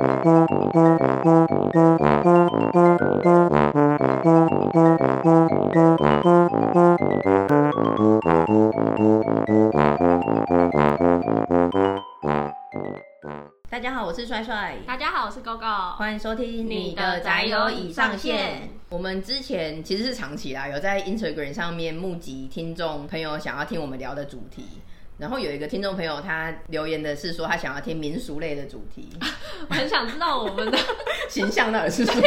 大家好，我是帅帅。大家好，我是 GoGo。欢迎收听你的宅友已上线。我们之前其实是长期啦，有在 Instagram 上面募集听众朋友想要听我们聊的主题。然后有一个听众朋友，他留言的是说他想要听民俗类的主题，我很想知道我们的 形象到底是什么。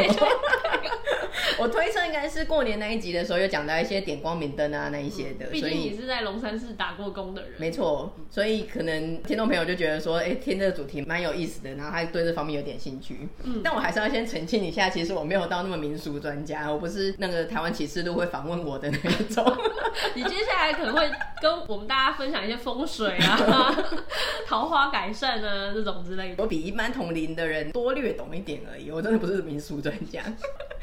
我推测应该是过年那一集的时候有讲到一些点光明灯啊那一些的，毕竟你是在龙山寺打过工的人，没错，所以可能听众朋友就觉得说，哎，听这个主题蛮有意思的，然后他对这方面有点兴趣。嗯，但我还是要先澄清一下，其实我没有到那么民俗专家，我不是那个台湾启示录会访问我的那一种。你接下来可能会跟我们大家分享一些风水啊、桃花改善啊这种之类的。我比一般同龄的人多略懂一点而已，我真的不是民俗专家。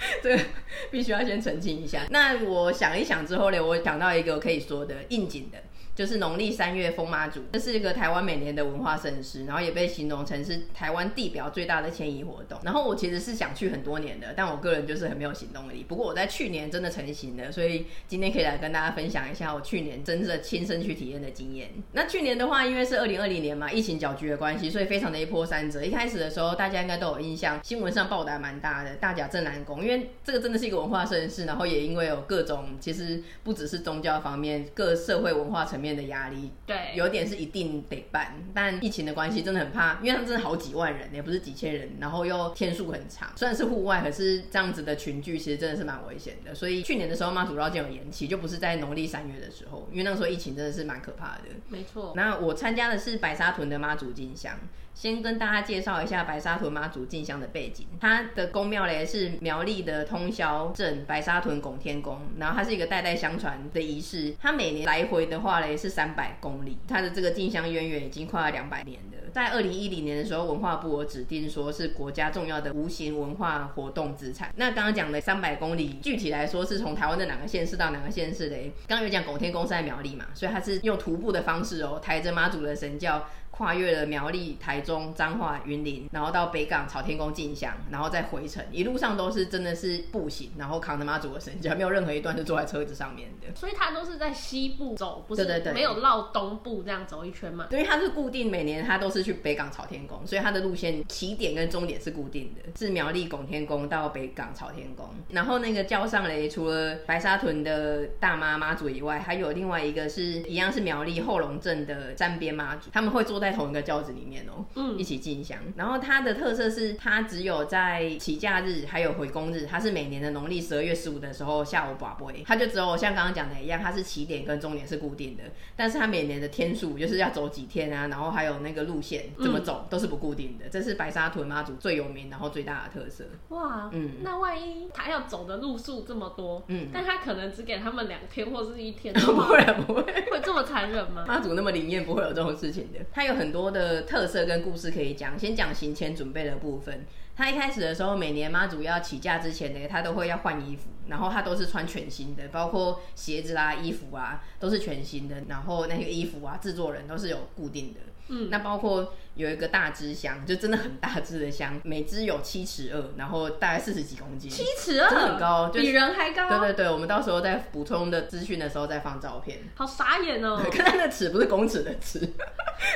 这个必须要先澄清一下。那我想一想之后呢，我想到一个可以说的应景的。就是农历三月风妈祖，这是一个台湾每年的文化盛事，然后也被形容成是台湾地表最大的迁移活动。然后我其实是想去很多年的，但我个人就是很没有行动力。不过我在去年真的成型了，所以今天可以来跟大家分享一下我去年真正亲身去体验的经验。那去年的话，因为是二零二零年嘛，疫情搅局的关系，所以非常的一波三折。一开始的时候，大家应该都有印象，新闻上报道蛮大的，大甲镇南宫，因为这个真的是一个文化盛事，然后也因为有各种其实不只是宗教方面，各社会文化层面的压力。对，有点是一定得办，但疫情的关系真的很怕，因为他们真的好几万人，也不是几千人，然后又天数很长，虽然是户外，可是这样子的群聚其实真的是蛮危险的。所以去年的时候妈祖绕境有延期，就不是在农历三月的时候，因为那个时候疫情真的是蛮可怕的。没错。那我参加的是白沙屯的妈祖进香。先跟大家介绍一下白沙屯妈祖进香的背景。它的宫庙嘞是苗栗的通霄镇白沙屯拱天宫，然后它是一个代代相传的仪式。它每年来回的话嘞是三百公里，它的这个进香渊源已经快要两百年了。在二零一零年的时候，文化部我指定说是国家重要的无形文化活动资产。那刚刚讲的三百公里，具体来说是从台湾的哪个县市到哪个县市的？刚刚有讲拱天宫是在苗栗嘛，所以它是用徒步的方式哦，抬着妈祖的神轿。跨越了苗栗、台中、彰化、云林，然后到北港朝天宫进香，然后再回程，一路上都是真的是步行，然后扛着妈祖的神轿，没有任何一段是坐在车子上面的。所以他都是在西部走，不是对对对，没有绕东部这样走一圈嘛？因为它是固定每年他都是去北港朝天宫，所以他的路线起点跟终点是固定的，是苗栗拱天宫到北港朝天宫。然后那个叫上雷，除了白沙屯的大妈妈祖以外，还有另外一个是一样是苗栗后龙镇的沾边妈祖，他们会坐在同一个轿子里面哦，嗯，一起进香。然后它的特色是，它只有在起假日还有回宫日，它是每年的农历十二月十五的时候下午把杯，它就只有像刚刚讲的一样，它是起点跟终点是固定的，但是它每年的天数就是要走几天啊，然后还有那个路线怎么走都是不固定的，这是白沙屯妈祖最有名然后最大的特色。哇，嗯，那万一他要走的路数这么多，嗯，但他可能只给他们两天或是一天 不会不会会这么残忍吗？妈祖那么灵验，不会有这种事情的。他有很多的。特色跟故事可以讲，先讲行前准备的部分。他一开始的时候，每年妈祖要起驾之前呢，他都会要换衣服，然后他都是穿全新的，包括鞋子啊、衣服啊都是全新的，然后那个衣服啊，制作人都是有固定的。嗯，那包括有一个大支香，就真的很大支的香，每支有七尺二，然后大概四十几公斤，七尺二，真的很高，就是，比人还高。对对对，我们到时候在补充的资讯的时候再放照片。好傻眼哦！看他的尺不是公尺的尺，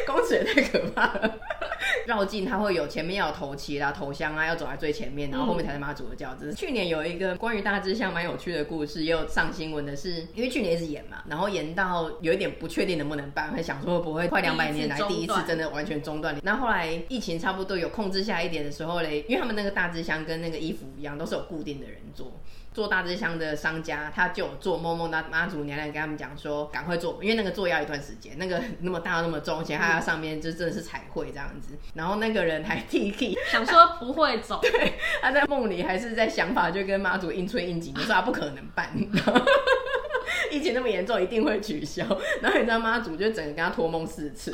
公尺也太可怕了。绕境它会有前面要有头旗啦、头香啊，要走在最前面，然后后面才是妈祖的轿子。嗯、去年有一个关于大支香蛮有趣的故事，也有上新闻的是，因为去年一直演嘛，然后演到有一点不确定能不能办，会想说会不会快两百年来第一次真的完全中断。那后来疫情差不多有控制下一点的时候嘞，因为他们那个大支香跟那个衣服一样，都是有固定的人做。做大支香的商家，他就有做梦梦那妈祖娘娘跟他们讲说，赶快做，因为那个做要一段时间，那个那么大那么重，而且它上面就真的是彩绘这样子。然后那个人还替替 想说不会走，对，他在梦里还是在想法就跟妈祖应催应急，说他不可能办。疫情那么严重，一定会取消。然后你知道妈祖就整个跟他托梦四次，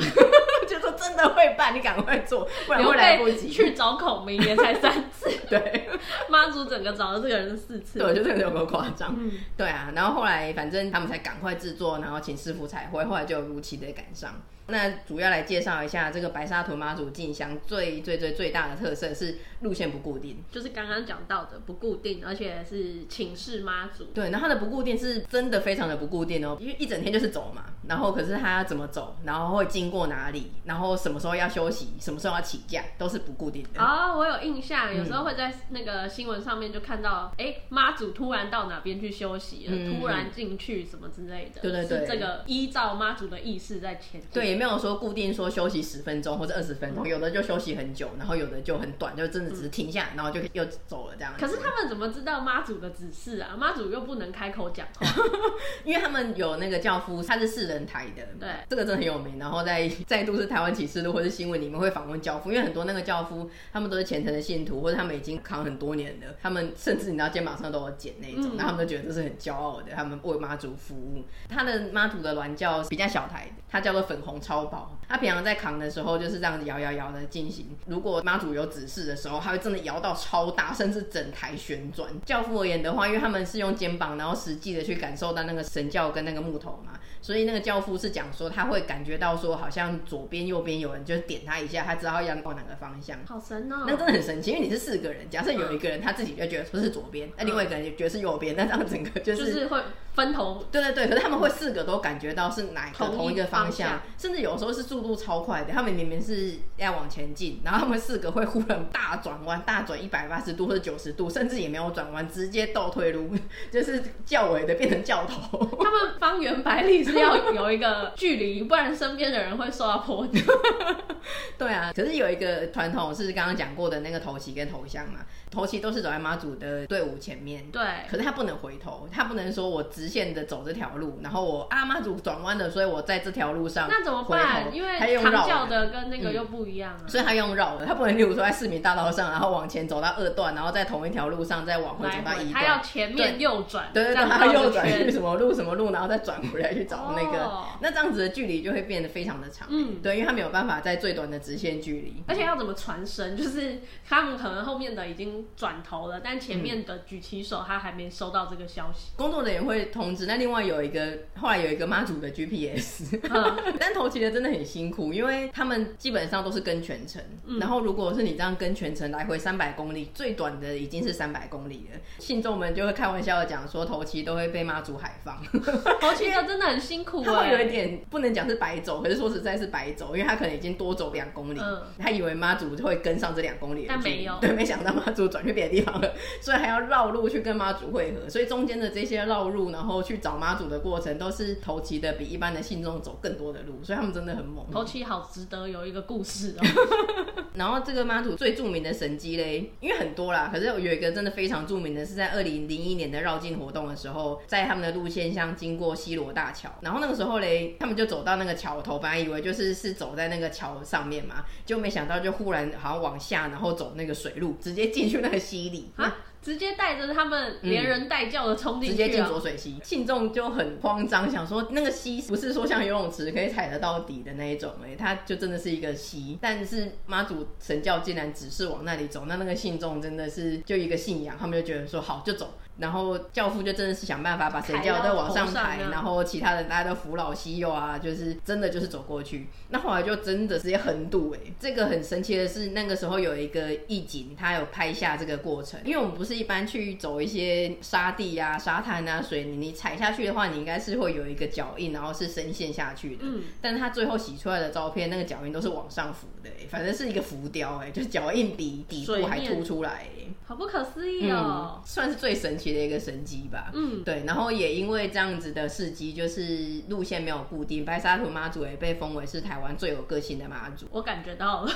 就说真的会办，你赶快做，不然会来不及。去找孔明也才三次，对，妈祖整个找了这个人四次，对，就真的有够夸张。嗯，对啊。然后后来反正他们才赶快制作，然后请师傅彩绘，后来就如期的赶上。那主要来介绍一下这个白沙屯妈祖进香最最最最大的特色是路线不固定，就是刚刚讲到的不固定，而且是请示妈祖。对，然后它的不固定是真的非常的不固定哦，因为一整天就是走嘛，然后可是它要怎么走，然后会经过哪里，然后什么时候要休息，什么时候要请假，都是不固定的。哦，我有印象，有时候会在那个新闻上面就看到，哎、嗯，妈祖突然到哪边去休息了，嗯、突然进去什么之类的。对对对，这个依照妈祖的意识在前进。对，也没有说固定说休息十分钟或者二十分钟，有的就休息很久，然后有的就很短，就真的只是停下，然后就又走了这样。可是他们怎么知道妈祖的指示啊？妈祖又不能开口讲话，因为他们有那个教夫，他是四人台的，对，这个真的很有名。然后在 再度是台湾启示录或是新闻里面会访问教父，因为很多那个教父他们都是虔诚的信徒，或者他们已经扛很多年了，他们甚至你知道肩膀上都有茧那一种，那、嗯、他们都觉得这是很骄傲的，他们为妈祖服务。他的妈祖的銮轿比较小台的，它叫做粉红超薄，他平常在扛的时候就是这样子摇摇摇的进行。如果妈祖有指示的时候，他会真的摇到超大，甚至整台旋转。教父而言的话，因为他们是用肩膀，然后实际的去感受到那个神教跟那个木头嘛。所以那个教父是讲说，他会感觉到说，好像左边、右边有人就是点他一下，他知道要往哪个方向。好神哦！那真的很神奇，因为你是四个人，假设有一个人他自己就觉得说是左边，那、嗯、另外一个人也觉得是右边，那这样整个就是就是会分头。对对对，可是他们会四个都感觉到是哪个同一个方向，甚至有时候是速度超快的，他们明明是要往前进，然后他们四个会忽然大转弯，大转一百八十度或者九十度，甚至也没有转弯，直接倒退路，就是教尾的变成教头。他们方圆百里是要有一个。距离，不然身边的人会受到波及。对啊，可是有一个传统是刚刚讲过的那个头旗跟头像嘛。头期都是走在妈祖的队伍前面，对。可是他不能回头，他不能说我直线的走这条路，然后我啊妈祖转弯了，所以我在这条路上。那怎么办？因为他用绕的跟那个又不一样啊。嗯、所以他用绕的，他不能例如说在市民大道上，然后往前走到二段，然后在同一条路上再往回走到一段。他要前面右转，对对对，他要右转去什么路什么路，然后再转回来去找那个。哦、那这样子的距离就会变得非常的长。嗯，对，因为他没有办法在最短的直线距离。而且要怎么传声？就是他们可能后面的已经转头了。但前面的举起手，他还没收到这个消息。工作人员会通知。那另外有一个，后来有一个妈祖的 GPS。嗯、但头骑的真的很辛苦，因为他们基本上都是跟全程。嗯、然后如果是你这样跟全程来回三百公里，最短的已经是三百公里了。信众们就会开玩笑的讲说，头骑都会被妈祖海放。头骑的真的很辛苦，他会有一点不能讲是白走，可是说实在是白走，因为他可能已经多走两公里。嗯、他以为妈祖就会跟上这两公里，但没有。对，没想到妈祖转去别的地方了。所以还要绕路去跟妈祖会合，所以中间的这些绕路，然后去找妈祖的过程，都是头骑的比一般的信众走更多的路，所以他们真的很猛。头骑好值得有一个故事哦。然后这个妈祖最著名的神迹嘞，因为很多啦，可是有一个真的非常著名的是在二零零一年的绕境活动的时候，在他们的路线上经过西罗大桥，然后那个时候嘞，他们就走到那个桥头，本来以为就是是走在那个桥上面嘛，就没想到就忽然好像往下，然后走那个水路，直接进去那个溪里啊。直接带着他们连人带轿的冲进去，直接进浊水溪，信众就很慌张，想说那个溪不是说像游泳池可以踩得到底的那一种，哎，它就真的是一个溪，但是妈祖神教竟然只是往那里走，那那个信众真的是就一个信仰，他们就觉得说好就走。然后教父就真的是想办法把神教再往上抬，然后其他的大家都扶老西幼啊，就是真的就是走过去。那后来就真的直接横渡哎，这个很神奇的是那个时候有一个义警，他有拍下这个过程。因为我们不是一般去走一些沙地啊、沙滩啊、水泥，你踩下去的话，你应该是会有一个脚印，然后是深陷下去的。嗯。但是他最后洗出来的照片，那个脚印都是往上浮的，反正是一个浮雕哎，就是脚印底底部还凸出来，好不可思议哦、嗯，算是最神奇的一个神机吧。嗯，对，然后也因为这样子的事迹，就是路线没有固定，白沙屯妈祖也被封为是台湾最有个性的妈祖。我感觉到了。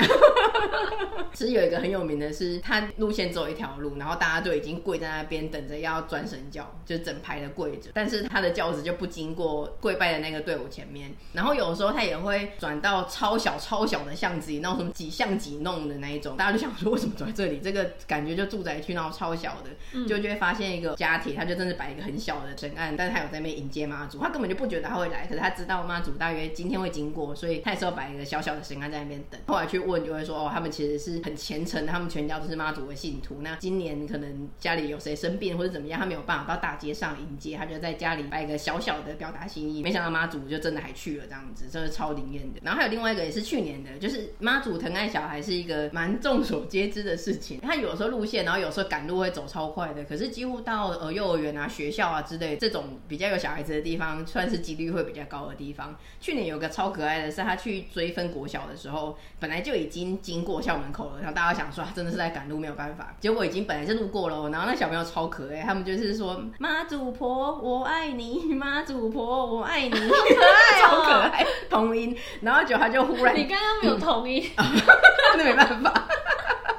其实有一个很有名的是，他路线只有一条路，然后大家就已经跪在那边等着要转神轿，就整排的跪着，但是他的轿子就不经过跪拜的那个队伍前面，然后有的时候他也会转到超小超小的巷子里，那种什么几巷几弄的那一种，大家就想说为什么走在这里？这个感觉就住宅区，然后超小的，就就会发现一个家庭，他就真的摆一个很小的神案，但是他有在那边迎接妈祖，他根本就不觉得他会来，可是他知道妈祖大约今天会经过，所以他也是要摆一个小小的神案在那边等。后来去问就会说，哦，他们其实是很虔诚，他们全家都是妈祖的信徒。那今年可能家里有谁生病或者怎么样，他没有办法到大街上迎接，他就在家里摆一个小小的表达心意。没想到妈祖就真的还去了，这样子真的超灵验的。然后还有另外一个也是去年的，就是妈祖疼爱小孩是一个蛮众所皆知的事情。他有时候路线，然后有时候赶路会走超快的，可是几乎到呃幼儿园啊、学校啊之类这种比较有小孩子的地方，算是几率会比较高的地方。去年有个超可爱的是，他去追分国小的时候，本来就已经经过校门口了，然后大家想说他真的是在赶路，没有办法。结果已经本来就路过了，然后那小朋友超可爱，他们就是说妈祖婆我爱你，妈祖婆我爱你，好可爱、哦，超可爱，同音。然后就他就忽然，你刚刚没有同音，嗯、那没办法，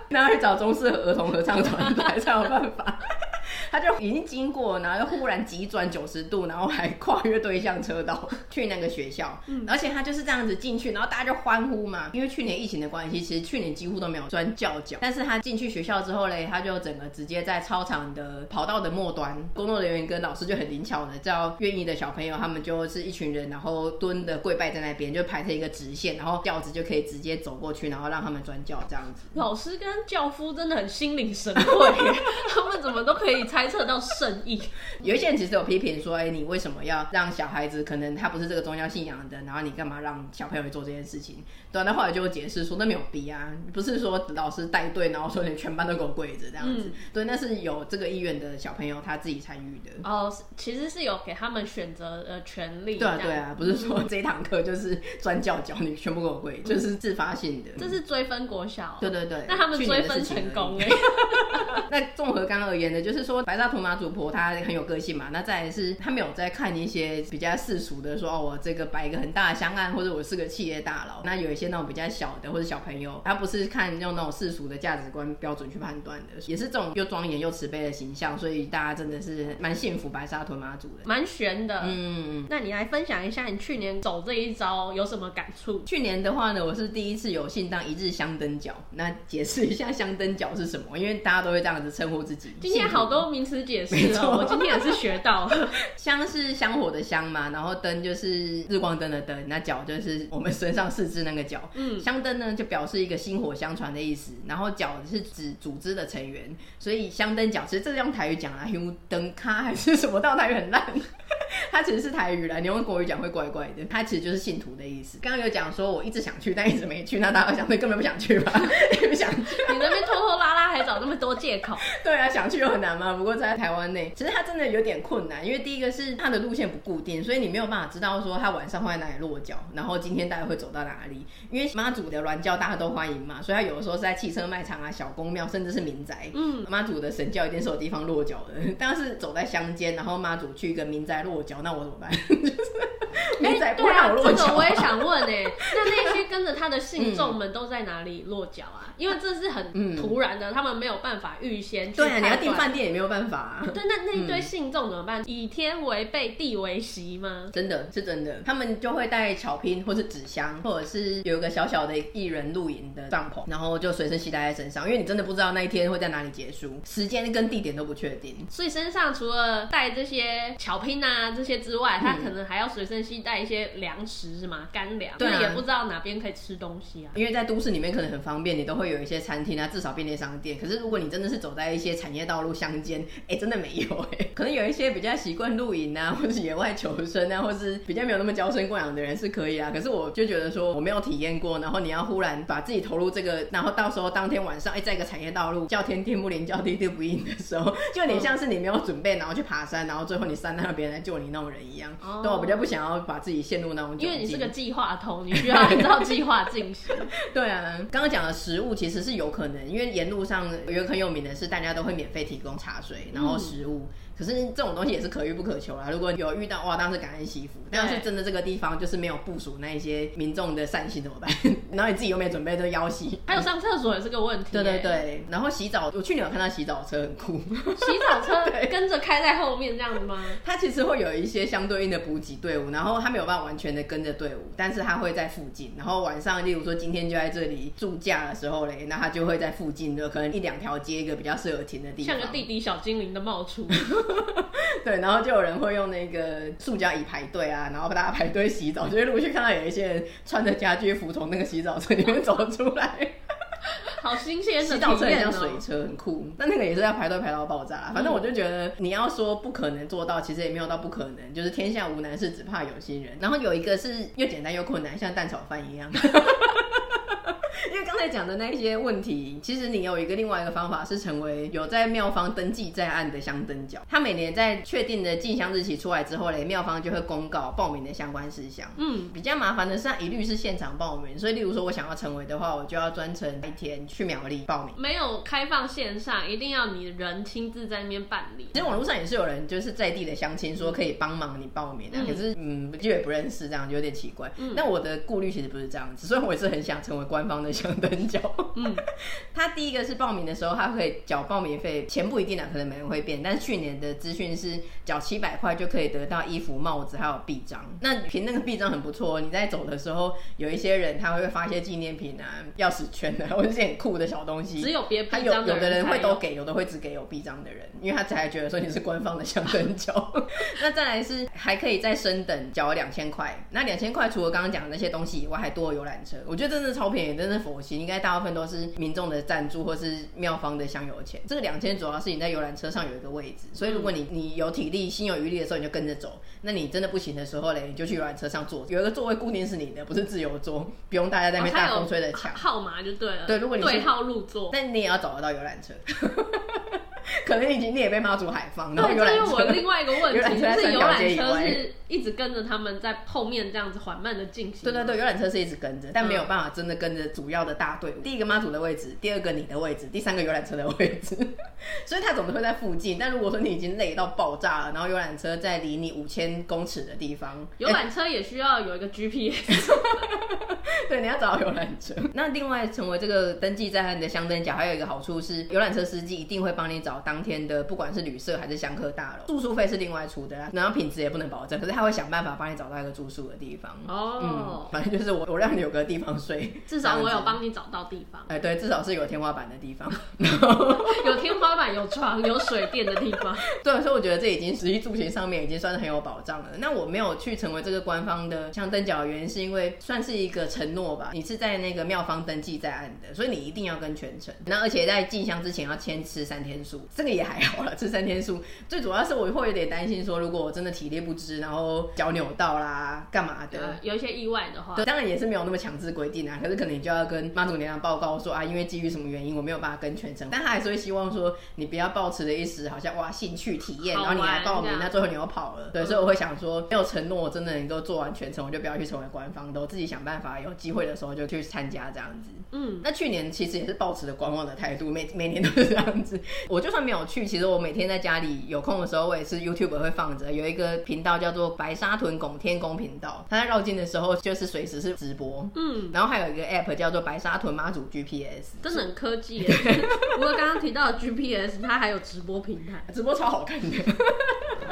那要去找中式儿童合唱团来才有办法。他就已经经过，然后又忽然急转九十度，然后还跨越对向车道 去那个学校，嗯，而且他就是这样子进去，然后大家就欢呼嘛。因为去年疫情的关系，其实去年几乎都没有钻教角，但是他进去学校之后嘞，他就整个直接在操场的跑道的末端，工作人员跟老师就很灵巧的叫愿意的小朋友，他们就是一群人，然后蹲的跪拜在那边，就排成一个直线，然后轿子就可以直接走过去，然后让他们钻教这样子。老师跟教夫真的很心领神会，他们怎么都可以猜。猜测到圣意，有一些人其实有批评说：“哎、欸，你为什么要让小孩子？可能他不是这个宗教信仰的，然后你干嘛让小朋友去做这件事情？”对，那后来就会解释说：“那没有逼啊，不是说老师带队，然后说你全班都给我跪着这样子。嗯”对，那是有这个意愿的小朋友他自己参与的。哦，其实是有给他们选择的权利。对啊，对啊，不是说这一堂课就是专教教你全部给我跪，嗯、就是自发性的。这是追分国小。对对对，那他们追分成功哎。那综合刚刚而言呢，就是说。白沙屯妈祖婆她很有个性嘛，那再来是她没有在看一些比较世俗的说，说哦，我这个摆一个很大的香案，或者我是个企业大佬。那有一些那种比较小的或者小朋友，他不是看用那种世俗的价值观标准去判断的，也是这种又庄严又慈悲的形象，所以大家真的是蛮幸福白沙屯妈祖的，蛮玄的。嗯，那你来分享一下你去年走这一招有什么感触？去年的话呢，我是第一次有幸当一日香灯脚。那解释一下香灯脚是什么？因为大家都会这样子称呼自己。今天好多名词解释哦，我今天也是学到了。香是香火的香嘛，然后灯就是日光灯的灯，那脚就是我们身上四肢那个脚。嗯，香灯呢就表示一个薪火相传的意思，然后脚是指组织的成员，所以香灯脚其实这是用台语讲啊，用灯咖还是什么？到台语很烂，它其实是台语啦，你用国语讲会怪怪的。它其实就是信徒的意思。刚刚有讲说我一直想去，但一直没去，那大家想你根本不想去吧？你 不想去？你那边拖拖拉拉还找那么多借口？对啊，想去又很难吗？不过在台湾内，其实它真的有点困难，因为第一个是它的路线不固定，所以你没有办法知道说它晚上会在哪里落脚，然后今天大概会走到哪里。因为妈祖的銮教大家都欢迎嘛，所以它有的时候是在汽车卖场啊、小公庙，甚至是民宅。嗯，妈祖的神教一定是有地方落脚的。但是走在乡间，然后妈祖去一个民宅落那我怎么办？民宅不会让我落脚。这个我也想问哎、欸，那那些跟着他的信众们都在哪里落脚啊？因为这是很突然的，嗯、他们没有办法预先去。对啊，你要订饭店也没有办法、啊。对，那那一堆信众怎么办？嗯、以天为被，地为席吗？真的是真的，他们就会带巧拼或是纸箱，或者是有一个小小的一人露营的帐篷，然后就随身携带在身上，因为你真的不知道那一天会在哪里结束，时间跟地点都不确定。所以身上除了带这些巧拼啊这些之外，他可能还要随身携带一些粮食是吗？干粮。对啊，也不知道哪边可以吃东西啊。因为在都市里面可能很方便，你都会有一些餐厅啊，至少便利商店。可是如果你真的是走在一些产业道路乡间，哎、欸，真的没有哎、欸。可能有一些比较习惯露营啊，或是野外求生啊，或是比较没有那么娇生惯养的人是可以啊。可是我就觉得说我没有体验过，然后你要忽然把自己投入这个，然后到时候当天晚上哎、欸，在一个产业道路叫天天不灵，叫地地不应的时候，就有点像是你没有准备，然后去爬山，然后最后你山难了别人来救你那种人一样。哦，对，我比较不想要把自己陷入那种，因为你是个计划头，你需要按照计划进行。对啊，刚刚讲的食物其实是有可能，因为沿路上有一个很有名的是大家都会免费提供茶水，然后食物。嗯可是这种东西也是可遇不可求啦。如果有遇到哇，当时感恩惜福。但是真的这个地方就是没有部署那一些民众的善心怎么办？然后你自己又没准备这个腰洗，还有上厕所也是个问题。对对对，然后洗澡，我去年有看到洗澡车很酷。洗澡车 跟着开在后面这样子吗？它其实会有一些相对应的补给队伍，然后它没有办法完全的跟着队伍，但是它会在附近。然后晚上，例如说今天就在这里住假的时候嘞，那它就会在附近的可能一两条街一个比较适合停的地方，像个地底小精灵的冒出。对，然后就有人会用那个塑胶椅排队啊，然后大家排队洗澡，就会陆续看到有一些人穿着家居服从那个洗澡车里面走出来。好新鲜的哦！洗澡车很像水车，很酷。但那个也是要排队排到爆炸。反正我就觉得，你要说不可能做到，其实也没有到不可能。就是天下无难事，只怕有心人。然后有一个是又简单又困难，像蛋炒饭一样。因为刚才讲的那一些问题，其实你有一个另外一个方法是成为有在庙方登记在案的香灯角。他每年在确定的进香日期出来之后嘞，庙方就会公告报名的相关事项。嗯，比较麻烦的是，他一律是现场报名。所以，例如说我想要成为的话，我就要专程一天去苗栗报名。没有开放线上，一定要你人亲自在那边办理。其实网络上也是有人就是在地的乡亲说可以帮忙你报名的，嗯、可是嗯，因为不认识，这样就有点奇怪。嗯，那我的顾虑其实不是这样子，所以我也是很想成为官方的香灯脚。嗯，他第一个是报名的时候，他会缴报名费，钱不一定啊，可能每人会变。但是去年的资讯是缴七百块就可以得到衣服、帽子还有臂章。那凭那个臂章很不错，你在走的时候，有一些人他会发一些纪念品啊、钥匙圈的，或者是很酷的小东西。只有别他有有的人会都给，有的会只给有臂章的人，因为他才觉得说你是官方的香灯脚。那再来是还可以再升等，缴两千块。那两千块除了刚刚讲的那些东西以外，还多了游览车。我觉得真的超便宜，真的佛系，应该大部分都是民众的赞助或是庙方的香油钱。这个两千主要是你在游览车上有一个位置，所以如果你你有体力、心有余力的时候，你就跟着走。那你真的不行的时候嘞，你就去游览车上坐，有一个座位固定是你的，不是自由座，不用大家在那边大风吹的抢。号码就对了。对，如果你对号入座，但你也要找得到游览车。可能已经你也被妈祖海放，对，这是我另外一个问题，就是游览车是一直跟着他们在后面这样子缓慢的进行。对对对，游览车是一直跟着，但没有办法真的跟着主要的大队伍。嗯、第一个妈祖的位置，第二个你的位置，第三个游览车的位置，所以他总是会在附近。但如果说你已经累到爆炸了，然后游览车在离你五千公尺的地方，游览车也需要有一个 GPS。对，你要找到游览车。那另外成为这个登记在案的香灯角，还有一个好处是，游览车司机一定会帮你找当天的，不管是旅社还是香客大楼，住宿费是另外出的啦。然后品质也不能保证，可是他会想办法帮你找到一个住宿的地方。哦，嗯，反正就是我我让你有个地方睡，至少我有帮你找到地方。哎，对，至少是有天花板的地方，有天花板、有床、有水电的地方。对，所以我觉得这已经实际住行上面已经算是很有保障了。那我没有去成为这个官方的像登脚的原因，是因为算是一个承诺吧。你是在那个庙方登记在案的，所以你一定要跟全程。那而且在进香之前要签吃三天素，这个也还好了。这三天素，最主要是我会有点担心说，如果我真的体力不支，然后脚扭到啦，干嘛的，有一些意外的话，对，当然也是没有那么强制规定啊。可是可能你就要跟妈祖娘娘报告说啊，因为基于什么原因，我没有办法跟全程。但他还是会希望说，你不要抱持的一时好像哇兴趣体验，然后你来报名，那最后你又跑了。对，所以我会想说，没有承诺我真的能够做完全程，我就不要去成为官方，的，我自己想办法，有机会的时候就去参加这样子。嗯，那去年其实也是抱持着观望的态度，每每年都是这样子。我就算没有去，其实我每天在家里有空的时候，我也是 YouTube 会放着，有一个频道叫做白沙屯拱天宫频道，他在绕境的时候就是随时是直播。嗯，然后还有一个 App 叫做白沙屯妈祖 GPS，真的很科技耶。不过刚刚提到的 GPS，它还有直播平台，直播超好看的，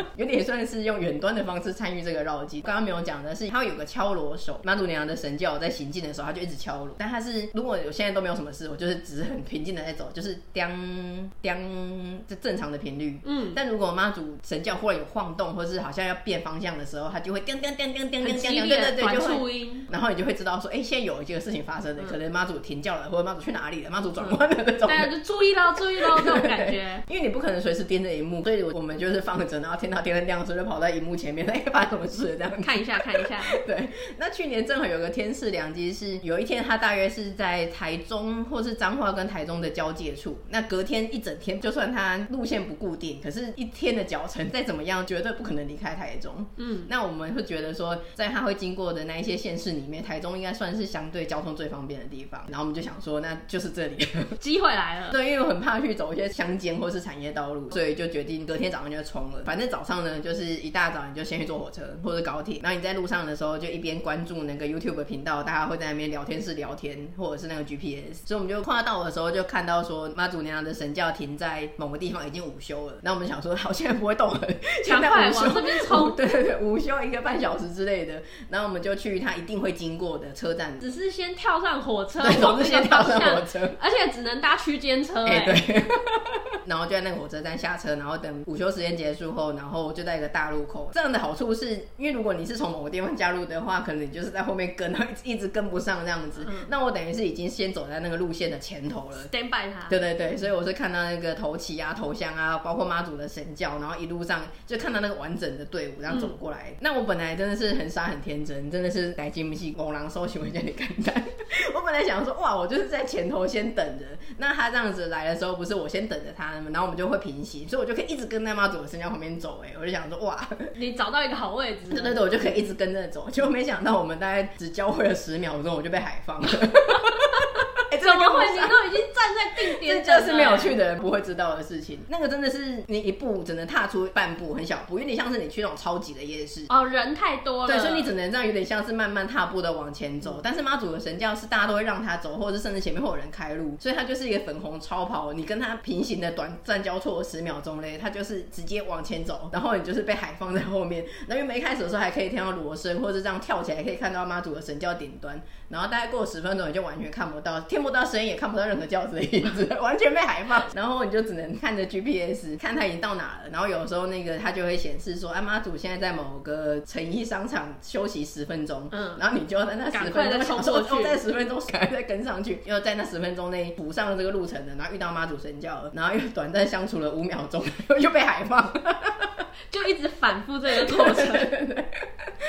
有点算是用远端的方式参与这个绕境。刚刚没有讲的是，他有个敲锣手，妈祖娘娘的神教在行进的时候，他就一直敲锣。但他是如果我现在都没有什么事，我就是只是很平静的在走，就是叮叮，就正常的频率。嗯，但如果妈祖神教忽然有晃动，或是好像要变方向的时候，他就会叮叮叮叮叮叮叮叮，对对对，就会，然后你就会知道说，哎，现在有一个事情发生了，可能妈祖停轿了，或者妈祖去哪里了，妈祖转弯了那种。大家，就注意喽注意喽这种感觉，因为你不可能随时盯着一幕，所以我们就是放着，然后。听到电灯亮的时候就跑在荧幕前面，哎，发生什么事这样看一下，看一下。对，那去年正好有个天赐良机，是有一天他大约是在台中或是彰化跟台中的交界处，那隔天一整天，就算他路线不固定，可是一天的脚程再怎么样，绝对不可能离开台中。嗯，那我们会觉得说，在他会经过的那一些县市里面，台中应该算是相对交通最方便的地方。然后我们就想说，那就是这里，机会来了。对，因为我很怕去走一些乡间或是产业道路，所以就决定隔天早上就冲了。反正早上呢，就是一大早你就先去坐火车或者高铁，然后你在路上的时候就一边关注那个 YouTube 频道，大家会在那边聊天室聊天，或者是那个 GPS。所以我们就快要到的时候，就看到说妈祖娘娘的神教停在某个地方，已经午休了。那我们想说，好，现在不会动了，赶快往这边冲。对对对，午休一个半小时之类的，然后我们就去他一定会经过的车站。只是先跳上火车，对，总是先跳上火车，而且只能搭区间车。哎、欸，对。然后就在那个火车站下车，然后等午休时间结束后，然后就在一个大路口。这样的好处是因为如果你是从某个地方加入的话，可能你就是在后面跟，然 后一直跟不上这样子。嗯、那我等于是已经先走在那个路线的前头了，stand by 他。对对对，所以我是看到那个头旗啊、头香啊，包括妈祖的神教，然后一路上就看到那个完整的队伍这样走过来。嗯、那我本来真的是很傻很天真，真的是来金不西公狼收起我叫你看看。我本来想说，哇，我就是在前头先等着，那他这样子来的时候，不是我先等着他吗？然后我们就会平行，所以我就可以一直跟在妈祖的神轿旁边走。哎，我就想说，哇，你找到一个好位置，对对对，我就可以一直跟着走。结果没想到，我们大概只交汇了十秒钟，我就被海放了。怎么会？你都已经站在定点，这是没有去的人不会知道的事情。那个真的是你一步只能踏出半步，很小步，有点像是你去那种超级的夜市哦，人太多了。对，所以你只能这样，有点像是慢慢踏步的往前走。但是妈祖的神教是大家都会让他走，或者是甚至前面会有人开路，所以他就是一个粉红超跑。你跟他平行的短暂交错十秒钟嘞，他就是直接往前走，然后你就是被海放在后面。那因为没开始的时候还可以听到锣声，或者这样跳起来可以看到妈祖的神教顶端。然后大概过了十分钟，你就完全看不到，听不到声音，也看不到任何轿子的影子，完全被海放。然后你就只能看着 GPS，看他已经到哪了。然后有时候那个他就会显示说，啊，妈祖现在在某个诚意商场休息十分钟。嗯。然后你就要在那十分钟，想说又在十分钟，赶快再跟上去，又在那十分钟内补上了这个路程的。然后遇到妈祖神轿，然后又短暂相处了五秒钟，又被海放。就一直反复这个过程，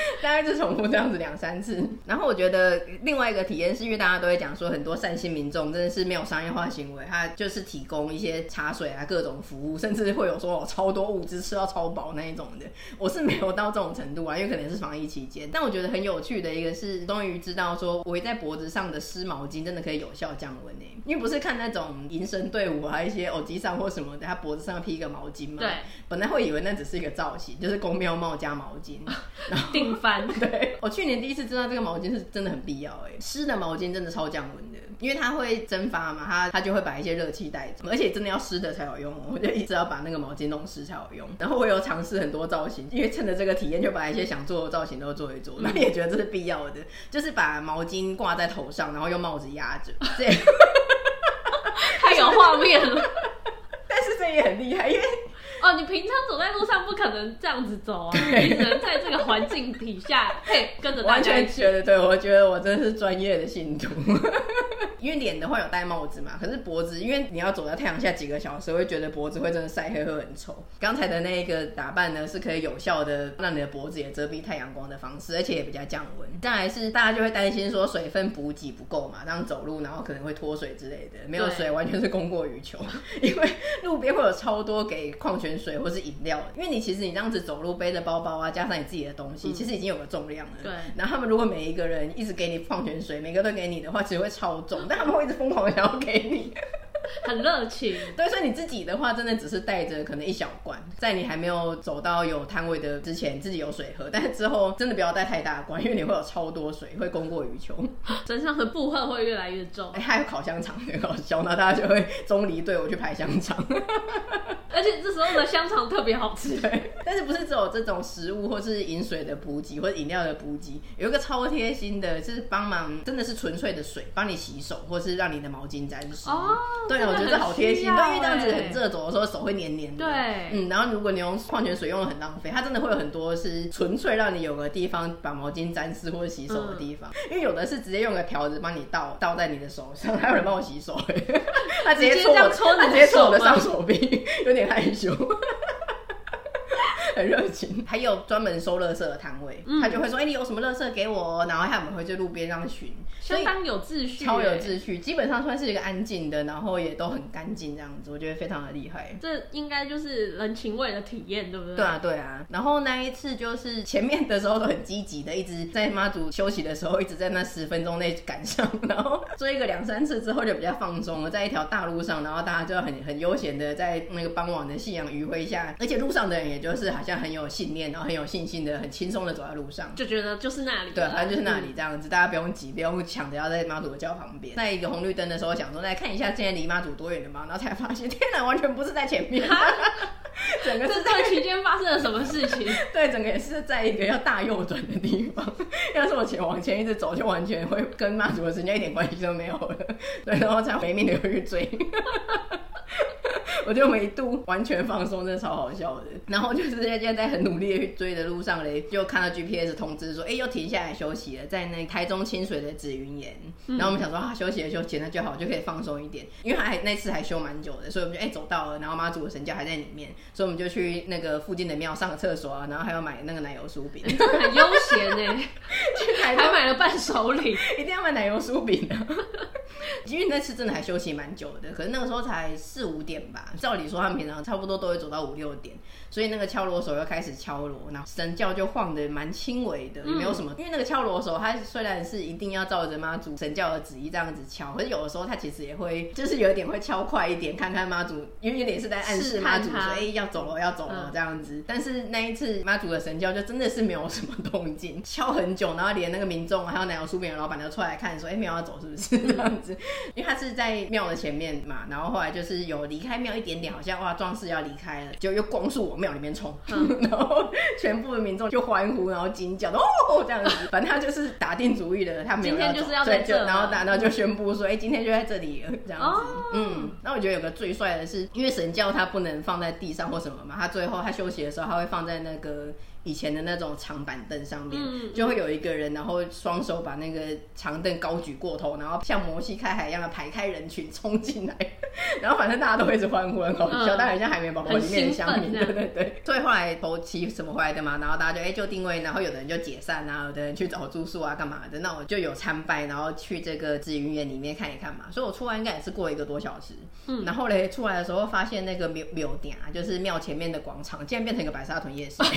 大概就重复这样子两三次。然后我觉得另外一个体验是因为大家都会讲说，很多善心民众真的是没有商业化行为，他就是提供一些茶水啊各种服务，甚至会有说哦超多物资吃到超饱那一种的。我是没有到这种程度啊，因为可能是防疫期间。但我觉得很有趣的一个是，终于知道说围在脖子上的湿毛巾真的可以有效降温呢。因为不是看那种迎神队伍啊一些偶机上或什么的，他脖子上披一个毛巾嘛。对。本来会以为那只是一个造型，就是公喵帽加毛巾，然后 对，我去年第一次知道这个毛巾是真的很必要哎，湿的毛巾真的超降温的，因为它会蒸发嘛，它它就会把一些热气带走，而且真的要湿的才有用，我就一直要把那个毛巾弄湿才有用。然后我有尝试很多造型，因为趁着这个体验，就把一些想做的造型都做一做，那也觉得这是必要的，就是把毛巾挂在头上，然后用帽子压着，这样太有画面了。但是这也很厉害，因为。哦，你平常走在路上不可能这样子走啊，你只能在这个环境底下，嘿，跟着大家。完全觉得对，我觉得我真的是专业的信徒。因为脸的话有戴帽子嘛，可是脖子，因为你要走在太阳下几个小时，会觉得脖子会真的晒黑，会很丑。刚才的那一个打扮呢，是可以有效的让你的脖子也遮蔽太阳光的方式，而且也比较降温。再来是大家就会担心说水分补给不够嘛，这样走路然后可能会脱水之类的，没有水完全是供过于求，因为路边会有超多给矿泉水或是饮料，因为你其实你这样子走路背着包包啊，加上你自己的东西，嗯、其实已经有个重量了。对。然后他们如果每一个人一直给你矿泉水，每个都给你的话，其实会超重，但他们会一直疯狂的想要给你。很热情，对，所以你自己的话，真的只是带着可能一小罐，在你还没有走到有摊位的之前，自己有水喝。但是之后真的不要带太大罐，因为你会有超多水，会供过于求。身上的负荷会越来越重。哎、欸，还有烤香肠，很搞笑，那大家就会 中离队我去排香肠。而且这时候的香肠特别好吃。对，但是不是只有这种食物或是饮水的补给或者饮料的补给，有一个超贴心的，就是帮忙，真的是纯粹的水，帮你洗手，或是让你的毛巾沾湿。哦。对，我觉得这好贴心，对，因为这样子很热，走的时候手会黏黏的。对，嗯，然后如果你用矿泉水用的很浪费，它真的会有很多是纯粹让你有个地方把毛巾沾湿或者洗手的地方。嗯、因为有的是直接用个条子帮你倒倒在你的手上，还有人帮我洗手，他直接搓我，他直接搓我的上手臂，有点害羞。很热情，还有专门收垃圾的摊位，嗯、他就会说：“哎、欸，你有什么垃圾给我？”然后他们会去路边这样巡，相当有秩序，超有秩序，基本上算是一个安静的，然后也都很干净这样子，我觉得非常的厉害。这应该就是人情味的体验，对不对？对啊，对啊。然后那一次就是前面的时候都很积极的，一直在妈祖休息的时候，一直在那十分钟内赶上，然后追个两三次之后就比较放松了，在一条大路上，然后大家就很很悠闲的在那个傍晚的夕阳余晖下，而且路上的人也就是还。像很有信念，然后很有信心的，很轻松的走在路上，就觉得就是那里，对，反正就是那里这样子，嗯、大家不用急，不用抢着要在妈祖的教旁边。在一个红绿灯的时候，想说来看一下现在离妈祖多远的嘛，然后才发现，天哪，完全不是在前面，整个是在这期间发生了什么事情？对，整个也是在一个要大右转的地方。要是我前往前一直走，就完全会跟妈祖的神轿一点关系都没有了。对，然后才没命的去追。我就没一度完全放松，真的超好笑的。然后就是现在在很努力的去追的路上嘞，就看到 GPS 通知说，哎、欸，又停下来休息了，在那台中清水的紫云岩。然后我们想说啊，休息了休息，那就好，就可以放松一点。因为还那次还休蛮久的，所以我们就哎、欸、走到了，然后妈祖的神教还在里面，所以我们就去那个附近的庙上个厕所啊，然后还要买那个奶油酥饼，很悠闲呢。去台还买了伴手礼，一定要买奶油酥饼啊。因为那次真的还休息蛮久的，可是那个时候才四五点吧。照理说他们平常差不多都会走到五六点，所以那个敲锣手又开始敲锣，然后神教就晃得蛮轻微的，也没有什么。嗯、因为那个敲锣手他虽然是一定要照着妈祖神教的旨意这样子敲，可是有的时候他其实也会就是有一点会敲快一点，看看妈祖，因为有点是在暗示妈祖说哎、欸、要走了要走了这样子。嗯、但是那一次妈祖的神教就真的是没有什么动静，敲很久，然后连那个民众还有奶油酥饼的老板都出来看说哎庙、欸、要走是不是这样子？因为他是在庙的前面嘛，然后后来就是有离开庙一点点，好像哇壮士要离开了，就又光速往庙里面冲，嗯、然后全部的民众就欢呼，然后惊叫哦这样子，反正他就是打定主意的，他没有要走，今天就是要在这，然后然后就宣布说，哎、今天就在这里了这样子，哦、嗯，那我觉得有个最帅的是，因为神教他不能放在地上或什么嘛，他最后他休息的时候，他会放在那个。以前的那种长板凳上面，嗯、就会有一个人，然后双手把那个长凳高举过头，然后像摩西开海一样的排开人群冲进来，然后反正大家都会一直欢呼，很好笑，但、嗯、很像海绵宝宝里面的乡民，对对对。所以后来头七什么回来的嘛，然后大家就哎、欸、就定位，然后有的人就解散啊，有的人去找住宿啊，干嘛的。那我就有参拜，然后去这个紫云岩里面看一看嘛。所以我出来应该也是过一个多小时，嗯，然后嘞出来的时候发现那个庙庙顶啊，就是庙前面的广场，竟然变成一个白沙屯夜市。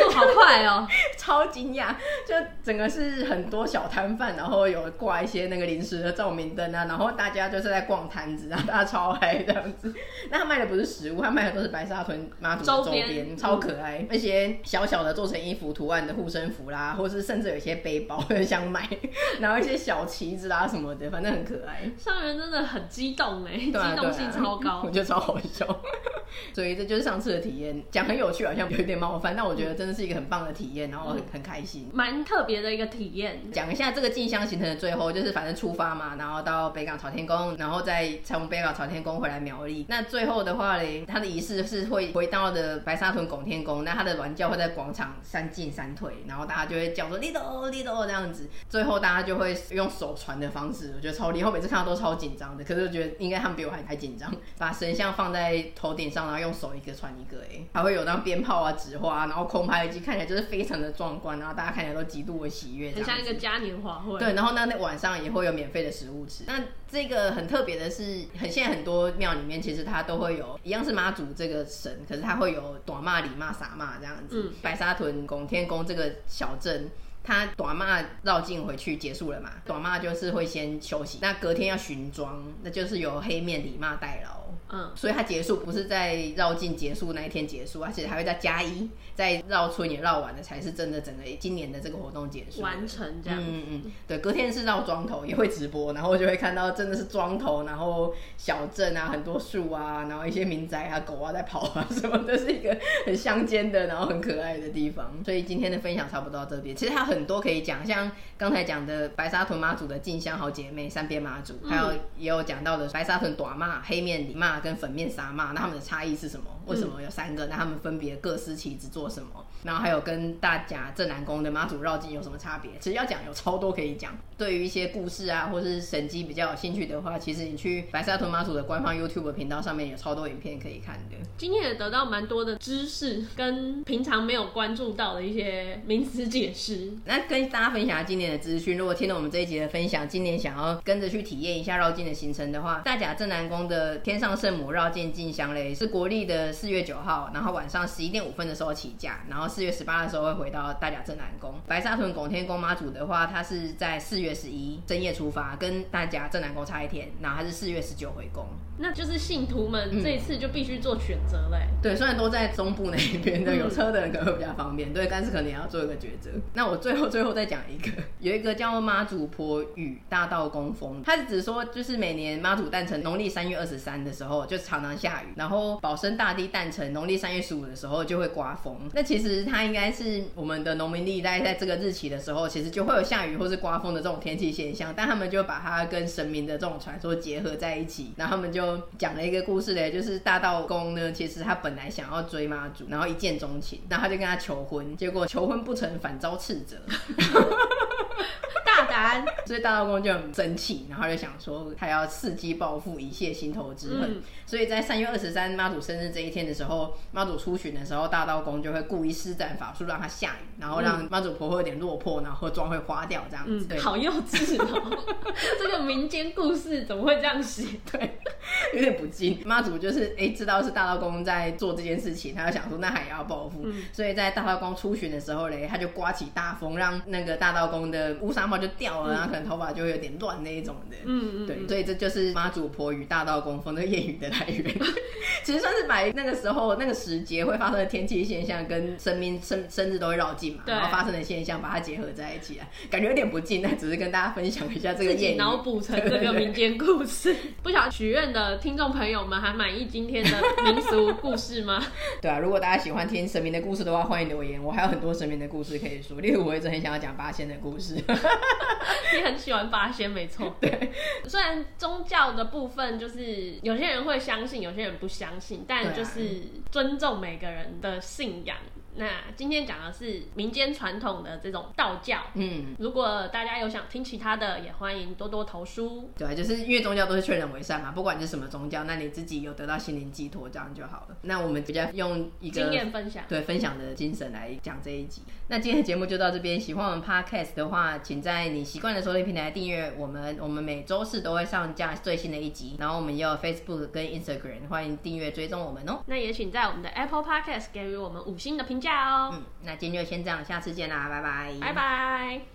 速好快哦，超惊讶！就整个是很多小摊贩，然后有挂一些那个临时的照明灯啊，然后大家就是在逛摊子啊，大家超嗨这样子。那他卖的不是食物，他卖的都是白沙屯妈祖的周边，边超可爱。那、嗯、些小小的做成衣服图案的护身符啦，或是甚至有一些背包很想买，然后一些小旗子啊什么的，反正很可爱。上人真的很激动哎，激动性超高，我觉得超好笑。所以这就是上次的体验，讲很有趣，好像有一点冒犯，但我觉得真的是一个很棒的体验，然后很很开心，蛮特别的一个体验。讲一下这个进香行程的最后，就是反正出发嘛，然后到北港朝天宫，然后再从北港朝天宫回来苗栗。那最后的话嘞，他的仪式是会回到的白沙屯拱天宫，那他的銮轿会在广场三进三退，然后大家就会叫说立斗立斗这样子，最后大家就会用手传的方式，我觉得超厉害，我每次看到都超紧张的，可是我觉得应该他们比我还还紧张，把神像放在头顶上，然后用手一个传一个，哎，还会有那鞭炮啊、纸花，然后空拍机，看起来就是非常的壮观，然后大家看起来都极度的喜悦，很像一个嘉年华会。对，然后那那晚上也会有免费的食物吃。那这个很特别的是，很现在很多庙里面其实它都会有一样是妈祖这个神，可是它会有大妈、二妈、三妈这样子。嗯、白沙屯拱天宫这个小镇，它短骂绕境回去结束了嘛？短骂就是会先休息，那隔天要巡庄，那就是由黑面李骂代劳。嗯，所以它结束不是在绕境结束那一天结束，而且还会再加一，在绕村也绕完了，才是真的整个今年的这个活动结束完成这样。嗯嗯，对，隔天是绕庄头，也会直播，然后就会看到真的是庄头，然后小镇啊，很多树啊，然后一些民宅啊，狗啊在跑啊什么都，是一个很乡间的，然后很可爱的地方。所以今天的分享差不多到这边，其实还有很多可以讲，像刚才讲的白沙屯妈祖的进香好姐妹三边妈祖，还有也有讲到的白沙屯短妈、黑面二妈。跟粉面杀骂，那他们的差异是什么？为什么有三个？那他们分别各司其职做什么？然后还有跟大甲镇南宫的妈祖绕境有什么差别？其实要讲有超多可以讲。对于一些故事啊，或是神机比较有兴趣的话，其实你去白沙屯妈祖的官方 YouTube 频道上面有超多影片可以看的。今天也得到蛮多的知识，跟平常没有关注到的一些名词解释。那跟大家分享今年的资讯。如果听了我们这一集的分享，今年想要跟着去体验一下绕境的行程的话，大甲镇南宫的天上圣母绕境进香嘞，是国历的四月九号，然后晚上十一点五分的时候起驾，然后四月十八的时候会回到大甲镇南宫。白沙屯拱天宫妈祖的话，它是在四月十一深夜出发，跟大甲镇南宫差一天，然后它是四月十九回宫。那就是信徒们这一次就必须做选择嘞、欸。对，虽然都在中部那边的，有车的人可能会比较方便。对，但是可能也要做一个抉择。那我最后最后再讲一个，有一个叫妈祖婆与大道公风，它是指说就是每年妈祖诞辰农历三月二十三的时候。就常常下雨，然后保生大帝诞辰农历三月十五的时候就会刮风。那其实它应该是我们的农民历在在这个日期的时候，其实就会有下雨或是刮风的这种天气现象，但他们就把它跟神明的这种传说结合在一起，然后他们就讲了一个故事嘞，就是大道公呢，其实他本来想要追妈祖，然后一见钟情，然后他就跟他求婚，结果求婚不成，反遭斥责。大胆，所以大道公就很生气，然后就想说他要伺机报复，以泄心头之恨。嗯、所以在三月二十三妈祖生日这一天的时候，妈祖出巡的时候，大道公就会故意施展法术让他下雨，然后让妈祖婆婆有点落魄，然后妆会花掉这样子。对，好幼稚哦！这个民间故事怎么会这样写？对，有点不敬。妈祖就是哎，知道是大道公在做这件事情，他就想说那还要报复。嗯、所以在大道公出巡的时候嘞，他就刮起大风，让那个大道公的乌纱帽就掉了，然后可能头发就会有点乱那一种的。嗯嗯，对，所以这就是妈祖婆与大道公风的谚语的来源。其实算是把那个时候那个时节会发生的天气现象跟生命生生日都会绕境嘛，对然后发生的现象把它结合在一起啊，感觉有点不近，但只是跟大家分享一下这个谚语，脑补成这个民间故事。不晓得许愿的听众朋友们还满意今天的民俗故事吗？对啊，如果大家喜欢听神明的故事的话，欢迎留言，我还有很多神明的故事可以说，例如我一直很想要讲八仙的故事。你很喜欢八仙，没错。对，虽然宗教的部分就是有些人会相信，有些人不相信，但就是尊重每个人的信仰。那今天讲的是民间传统的这种道教，嗯，如果大家有想听其他的，也欢迎多多投书。对，就是因为宗教都是劝人为善嘛，不管你是什么宗教，那你自己有得到心灵寄托，这样就好了。那我们比较用一个经验分享，对分享的精神来讲这一集。那今天的节目就到这边，喜欢我们 Podcast 的话，请在你习惯的收听平台订阅我们。我们每周四都会上架最新的一集，然后我们也有 Facebook 跟 Instagram，欢迎订阅追踪我们哦。那也请在我们的 Apple Podcast 给予我们五星的评价哦。嗯，那今天就先这样，下次见啦，拜拜，拜拜。